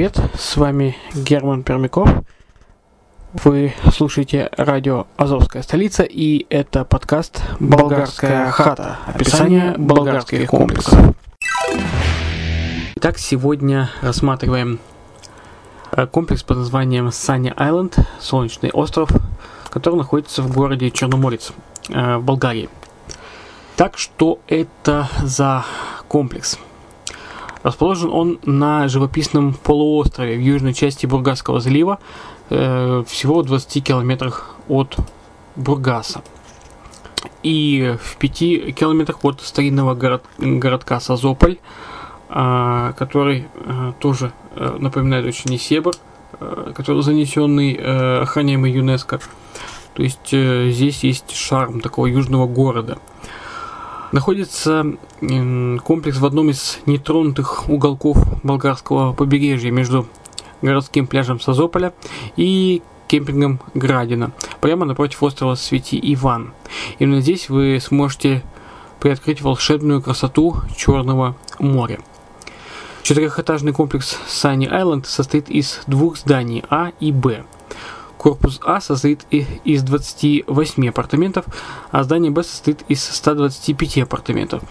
привет, с вами Герман Пермяков. Вы слушаете радио «Азовская столица» и это подкаст «Болгарская хата». Описание болгарских комплексов. Итак, сегодня рассматриваем э, комплекс под названием Sunny Island, Солнечный остров, который находится в городе Черноморец, э, в Болгарии. Так, что это за комплекс? Расположен он на живописном полуострове в южной части Бургасского залива, Э, всего в 20 километрах от Бургаса. И в 5 километрах от старинного город, городка Сазополь, э, который э, тоже э, напоминает очень Несебр, э, который занесенный, э, охраняемый ЮНЕСКО. То есть здесь есть шарм такого южного города. Находится комплекс в одном из нетронутых уголков болгарского побережья между городским пляжем Созополя и кемпингом Градина, прямо напротив острова Свети Иван. Именно здесь вы сможете приоткрыть волшебную красоту Черного моря. Четырехэтажный комплекс Sunny Island состоит из двух зданий А и Б. Корпус А состоит из 28 апартаментов, а здание Б состоит из 125 апартаментов.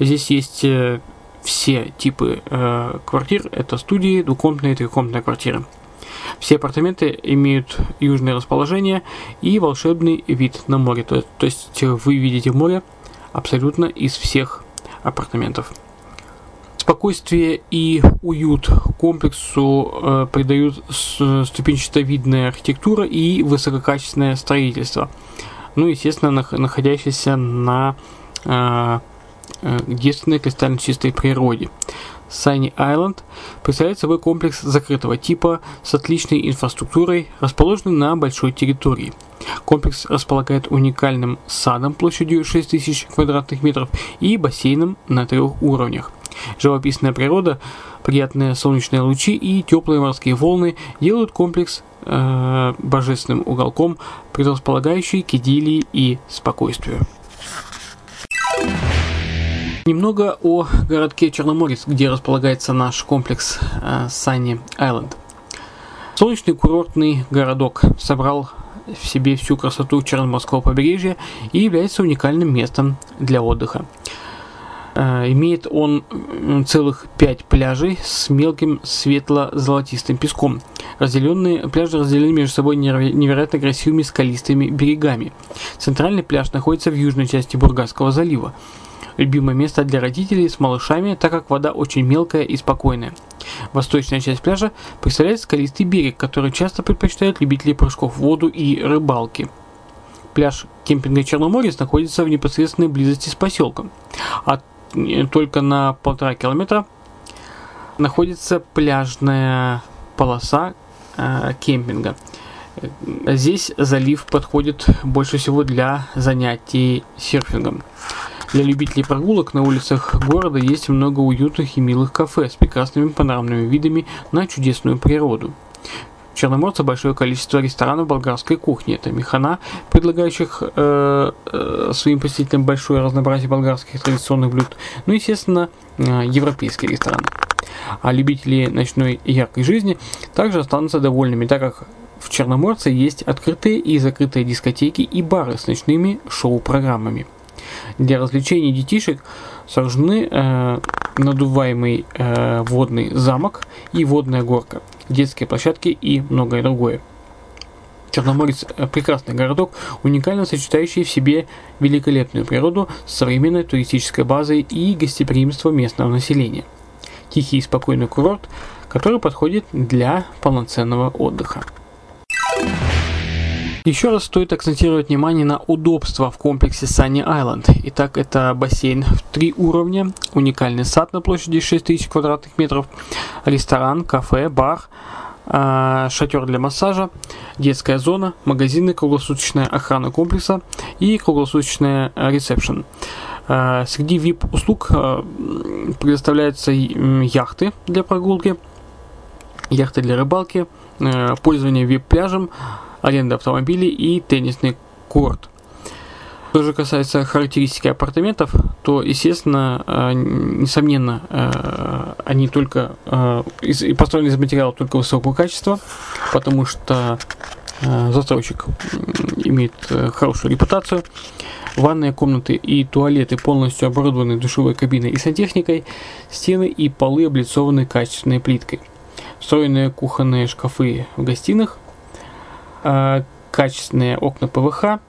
Здесь есть э, все типы э, квартир. Это студии, двухкомнатные и трехкомнатные квартиры. Все апартаменты имеют южное расположение и волшебный вид на море. То, то есть вы видите море абсолютно из всех апартаментов. Спокойствие и уют комплексу э, придают ступенчато-видная архитектура и высококачественное строительство. Ну, естественно, находящееся на э, Э, девственной кристально чистой природе. Sunny Island представляет собой комплекс закрытого типа с отличной инфраструктурой, расположенный на большой территории. Комплекс располагает уникальным садом площадью 6000 квадратных метров и бассейном на трех уровнях. Живописная природа, приятные солнечные лучи и теплые морские волны делают комплекс э, божественным уголком, предрасполагающий к идиллии и спокойствию. Немного о городке Черноморец, где располагается наш комплекс э, Sunny Island. Солнечный курортный городок собрал в себе всю красоту Черноморского побережья и является уникальным местом для отдыха. Э, имеет он целых пять пляжей с мелким светло-золотистым песком. Разделенные пляжи разделены между собой невероятно красивыми скалистыми берегами. Центральный пляж находится в южной части Бургасского залива любимое место для родителей с малышами, так как вода очень мелкая и спокойная. Восточная часть пляжа представляет скалистый берег, который часто предпочитают любители прыжков в воду и рыбалки. Пляж кемпинга Черноморец находится в непосредственной близости с поселком, а только на полтора километра находится пляжная полоса э, кемпинга. Здесь залив подходит больше всего для занятий серфингом. Для любителей прогулок на улицах города есть много уютных и милых кафе с прекрасными панорамными видами на чудесную природу. В Черноморце большое количество ресторанов болгарской кухни. Это механа, предлагающих э, э, своим посетителям большое разнообразие болгарских традиционных блюд. Ну, естественно, э, европейские рестораны. А любители ночной и яркой жизни также останутся довольными, так как в Черноморце есть открытые и закрытые дискотеки и бары с ночными шоу-программами. Для развлечений детишек сооружены э, надуваемый э, водный замок и водная горка, детские площадки и многое другое. Черноморец – прекрасный городок, уникально сочетающий в себе великолепную природу с современной туристической базой и гостеприимство местного населения. Тихий и спокойный курорт, который подходит для полноценного отдыха. Еще раз стоит акцентировать внимание на удобство в комплексе Sunny Island. Итак, это бассейн в три уровня, уникальный сад на площади 6000 квадратных метров, ресторан, кафе, бар, а, шатер для массажа, детская зона, магазины, круглосуточная охрана комплекса и круглосуточная ресепшн. А, среди VIP-услуг а, предоставляются яхты для прогулки, яхты для рыбалки, пользование VIP-пляжем, аренда автомобилей и теннисный корт. Что же касается характеристики апартаментов, то, естественно, э, несомненно, э, они только э, построены из материала только высокого качества, потому что застройщик имеет хорошую репутацию. Ванные комнаты и туалеты полностью оборудованы душевой кабиной и сантехникой. Стены и полы облицованы качественной плиткой. Встроенные кухонные шкафы в гостиных. Качественные окна ПВХ.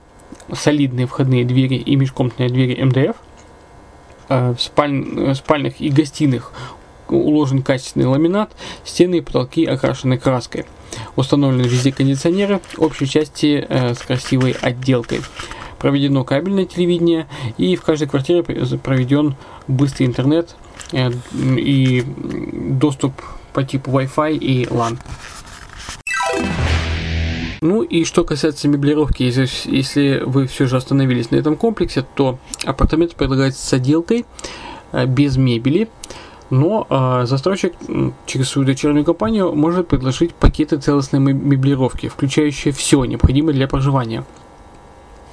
Солидные входные двери и межкомнатные двери МДФ. В спаль... спальных и гостиных уложен качественный ламинат, стены и потолки окрашены краской. Установлены везде кондиционеры общей части э, с красивой отделкой проведено кабельное телевидение, и в каждой квартире проведен быстрый интернет э, и доступ по типу Wi-Fi и LAN. Ну и что касается меблировки, если, если вы все же остановились на этом комплексе, то апартамент предлагается с отделкой, э, без мебели, но э, застройщик через свою дочернюю компанию может предложить пакеты целостной меблировки, включающие все необходимое для проживания –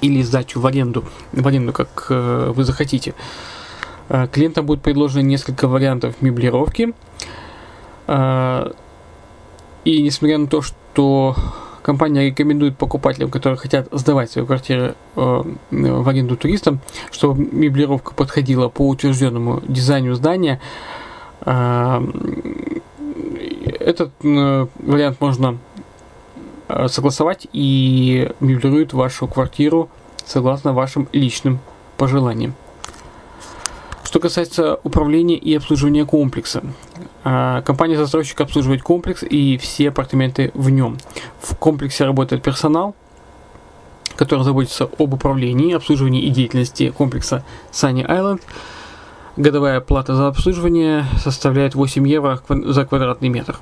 или сдачу в аренду, в аренду, как э, вы захотите. Э, клиентам будет предложено несколько вариантов меблировки. Э, и несмотря на то, что компания рекомендует покупателям, которые хотят сдавать свои квартиры э, в аренду туристам, чтобы меблировка подходила по утвержденному дизайну здания, э, этот э, вариант можно согласовать и меблирует вашу квартиру согласно вашим личным пожеланиям. Что касается управления и обслуживания комплекса. Э, компания-застройщик обслуживает комплекс и все апартаменты в нем. В комплексе работает персонал, который заботится об управлении, обслуживании и деятельности комплекса Sunny Island. Годовая плата за обслуживание составляет 8 евро за квадратный метр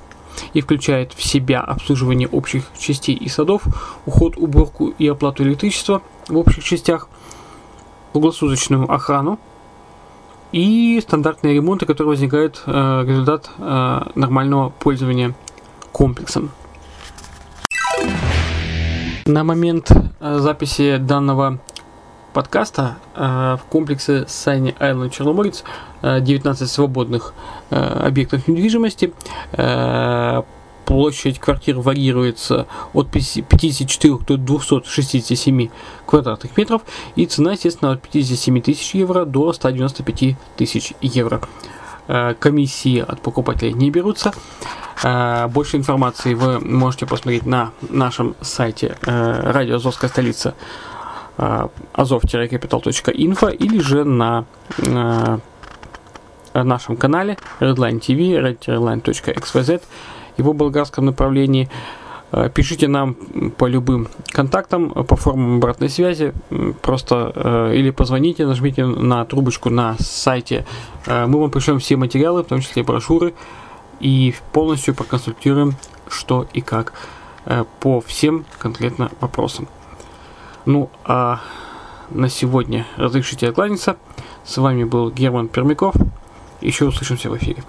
и включает в себя обслуживание общих частей и садов, уход, уборку и оплату электричества в общих частях, круглосуточную охрану и стандартные ремонты, которые возникают э, результат э, нормального пользования комплексом. На момент э, записи данного подкаста э, в комплексе Сайни Island Черноморец 19 э, свободных э, объектов недвижимости. Площадь квартир варьируется от 54 до 267 квадратных метров. И цена, естественно, от 57 тысяч евро до 195 тысяч евро. Комиссии от покупателей не берутся. Больше информации вы можете посмотреть на нашем сайте радио Азовская столица azov-capital.info или же на нашем канале Redline TV, redline.xyz, его болгарском направлении. Э, пишите нам по любым контактам, по формам обратной связи, просто э, или позвоните, нажмите на трубочку на сайте. Э, мы вам пришлем все материалы, в том числе брошюры, и полностью проконсультируем, что и как по всем конкретно вопросам. Ну, а на сегодня разрешите откланяться. С вами был Герман Пермяков. Еще услышимся в эфире.